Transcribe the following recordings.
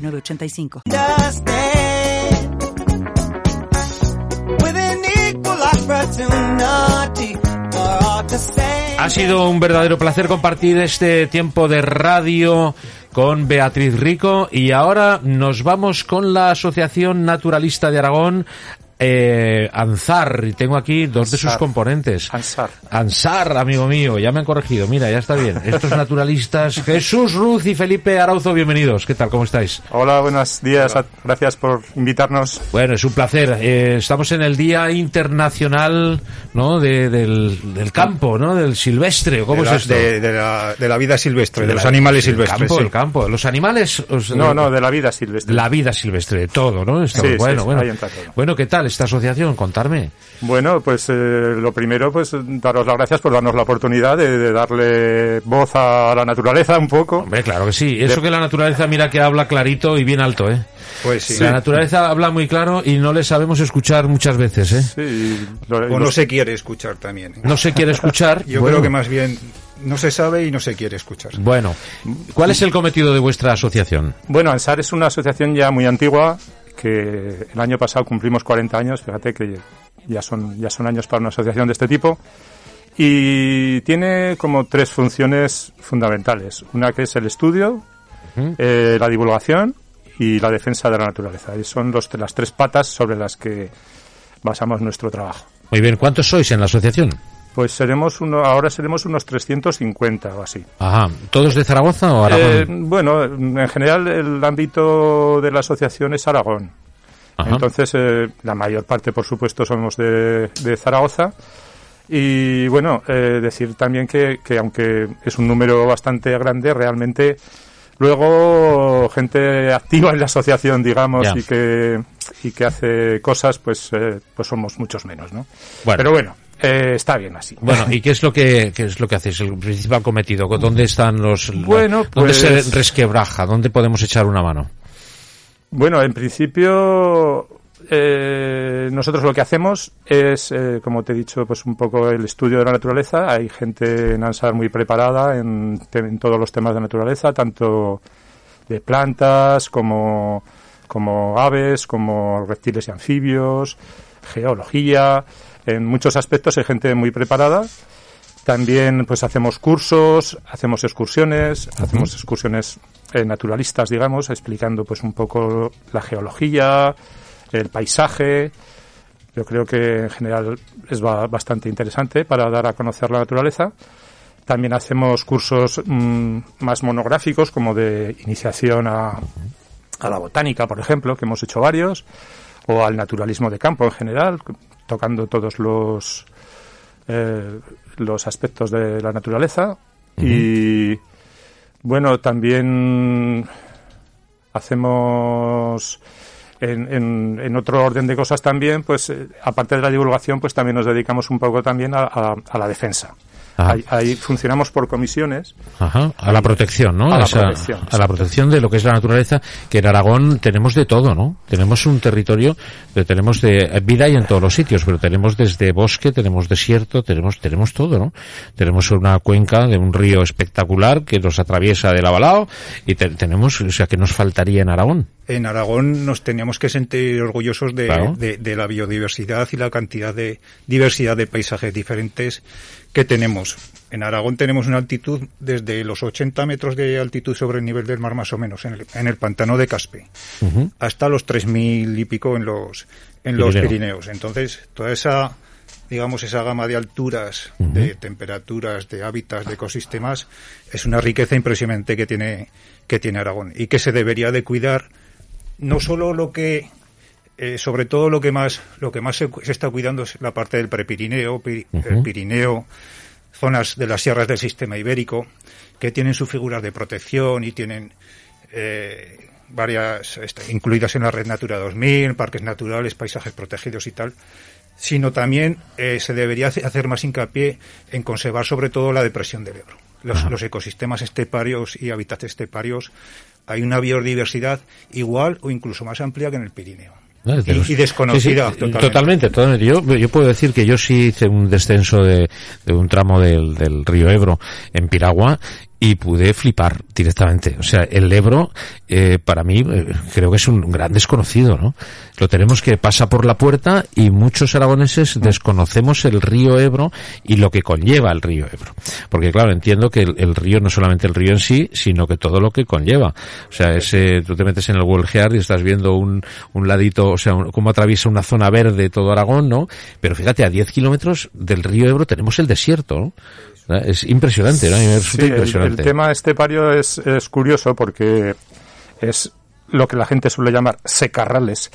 985. Ha sido un verdadero placer compartir este tiempo de radio con Beatriz Rico y ahora nos vamos con la Asociación Naturalista de Aragón eh, Ansar, y tengo aquí dos de sus componentes. Ansar. Ansar, amigo mío, ya me han corregido, mira, ya está bien. Estos naturalistas, Jesús Ruz y Felipe Arauzo, bienvenidos. ¿Qué tal? ¿Cómo estáis? Hola, buenos días, gracias por invitarnos. Bueno, es un placer. Eh, estamos en el Día Internacional ¿no? De, del, del, campo, ¿no? Del silvestre, ¿cómo es esto? De, de, la, de la vida silvestre, de, los animales silvestres. El campo, el campo. Los animales... Os, no, no, de la vida silvestre. La vida silvestre, de todo, ¿no? sí, bueno, sí, bueno. Ahí entra todo. Bueno, ¿qué tal esta asociación? Contarme. Bueno, pues eh, lo primero, pues daros las gracias por darnos la oportunidad de, de, darle voz a la naturaleza un poco. Hombre, claro que sí. Eso que la naturaleza, mira que habla clarito y bien alto, ¿eh? Pues sí. La naturaleza habla muy claro y no le sabemos escuchar muchas veces, ¿eh? Sí. Lo, o no se quiere escuchar también. ¿eh? No se quiere escuchar. Yo bueno. creo que más bien no se sabe y no se quiere escuchar. Bueno, ¿cuál es el cometido de vuestra asociación? Bueno, ANSAR es una asociación ya muy antigua que el año pasado cumplimos 40 años, fíjate que ya son, ya son años para una asociación de este tipo, y tiene como tres funciones fundamentales. Una que es el estudio, uh -huh. eh, la divulgación y la defensa de la naturaleza. Y son los, las tres patas sobre las que basamos nuestro trabajo. Muy bien, ¿cuántos sois en la asociación? Pues seremos uno, ahora seremos unos 350 o así. Ajá. ¿Todos de Zaragoza o Aragón? Eh, bueno, en general el ámbito de la asociación es Aragón. Ajá. Entonces, eh, la mayor parte, por supuesto, somos de, de Zaragoza. Y bueno, eh, decir también que, que, aunque es un número bastante grande, realmente luego gente activa en la asociación, digamos, y que y que hace cosas, pues eh, pues somos muchos menos, ¿no? Bueno. Pero bueno, eh, está bien así. Bueno, ¿y qué es lo que qué es lo que hacéis? El principal cometido. ¿Dónde están los Bueno, dónde se pues- resquebraja? ¿Dónde podemos echar una mano? Bueno, en principio eh, nosotros lo que hacemos es, eh, como te he dicho, pues un poco el estudio de la naturaleza. Hay gente en ANSAR muy preparada en, todos los temas de naturaleza, tanto de plantas como, como aves, como reptiles y anfibios, geología. En muchos aspectos hay gente muy preparada. También pues hacemos cursos, hacemos excursiones, hacemos excursiones eh, naturalistas, digamos, explicando pues un poco la geología, el paisaje. Yo creo que en general es ba- bastante interesante para dar a conocer la naturaleza. También hacemos cursos mm, más monográficos como de iniciación a, a la botánica, por ejemplo, que hemos hecho varios, o al naturalismo de campo en general, tocando todos los eh, los aspectos de la naturaleza y bueno también hacemos en, en, otro orden de cosas también pues eh, aparte de la divulgación pues también nos dedicamos un poco también a, la defensa. Ahí, ahí funcionamos por comisiones Ajá, a la protección, ¿no? A la Esa- protección, a la protección de lo que es la naturaleza, que en Aragón tenemos de todo, ¿no? Tenemos un territorio, tenemos de vida y en todos los sitios, pero tenemos desde bosque, tenemos desierto, tenemos tenemos todo, ¿no? Tenemos una cuenca de un río espectacular que nos atraviesa del Avalao y te- tenemos, o sea, que nos faltaría en Aragón. En Aragón nos teníamos que sentir orgullosos de, Claro. de- de la biodiversidad y la cantidad de diversidad de paisajes diferentes que tenemos. En Aragón tenemos una altitud desde los 80 metros de altitud sobre el nivel del mar más o menos en el, en el pantano de Caspe hasta los 3.000 y pico en los, en los Pirineo. Pirineos. Entonces, toda esa, digamos, esa gama de alturas, de temperaturas, de hábitats, de ecosistemas, es una riqueza impresionante que tiene, que tiene Aragón y que se debería de cuidar no solo lo que eh, sobre todo lo que más lo que más se, se está cuidando es la parte del prepirineo, el Pirineo, zonas de las sierras del sistema ibérico que tienen sus figuras de protección y tienen eh, varias este, incluidas en la red Natura 2000, parques naturales, paisajes protegidos y tal, sino también eh, se debería hacer más hincapié en conservar sobre todo la depresión del Ebro. Los, los, ecosistemas esteparios y hábitats esteparios hay una biodiversidad igual o incluso más amplia que en el Pirineo. y, desconocida totalmente. totalmente, Yo, yo puedo decir que yo sí hice un descenso de, de un tramo del, del río Ebro en Piragua y pude flipar directamente. O sea, el Ebro, eh, para mí, eh, creo que es un gran desconocido, ¿no? Lo tenemos que pasa por la puerta y muchos aragoneses desconocemos el río Ebro y lo que conlleva el río Ebro. Porque claro, entiendo que el, río no solamente el río en sí, sino que todo lo que conlleva. O sea, ese, tú te metes en el Google y estás viendo un, un ladito, o sea, cómo atraviesa una zona verde todo Aragón, ¿no? Pero fíjate, a 10 kilómetros del río Ebro tenemos el desierto, ¿no? Es impresionante, ¿no? impresionante. El, tema estepario es, es curioso porque es lo que la gente suele llamar secarrales.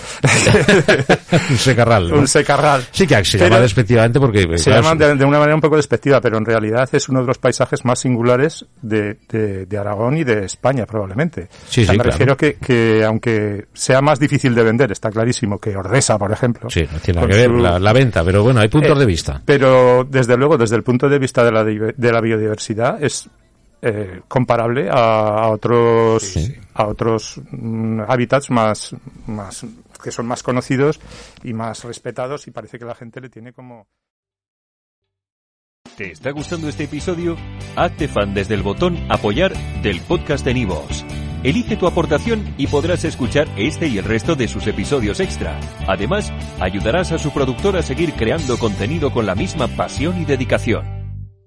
un secarral. Un secarral. Sí, que se llama despectivamente porque... Se llaman de, una manera un poco despectiva, pero en realidad es uno de los paisajes más singulares de, de, Aragón y de España, probablemente. Sí, sí, me refiero que, que, aunque sea más difícil de vender, está clarísimo que Ordesa, por ejemplo. Sí, no tiene que ver la, venta, pero bueno, hay puntos eh, de vista. Pero, desde luego, desde el punto de vista de la, de la biodiversidad, es eh, comparable a, otros a otros mm, hábitats más más que son más conocidos y más respetados y parece que la gente le tiene como ¿Te está gustando este episodio? Hazte fan desde el botón apoyar del podcast de Nivos. Elige tu aportación y podrás escuchar este y el resto de sus episodios extra. Además, ayudarás a su productor a seguir creando contenido con la misma pasión y dedicación.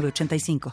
85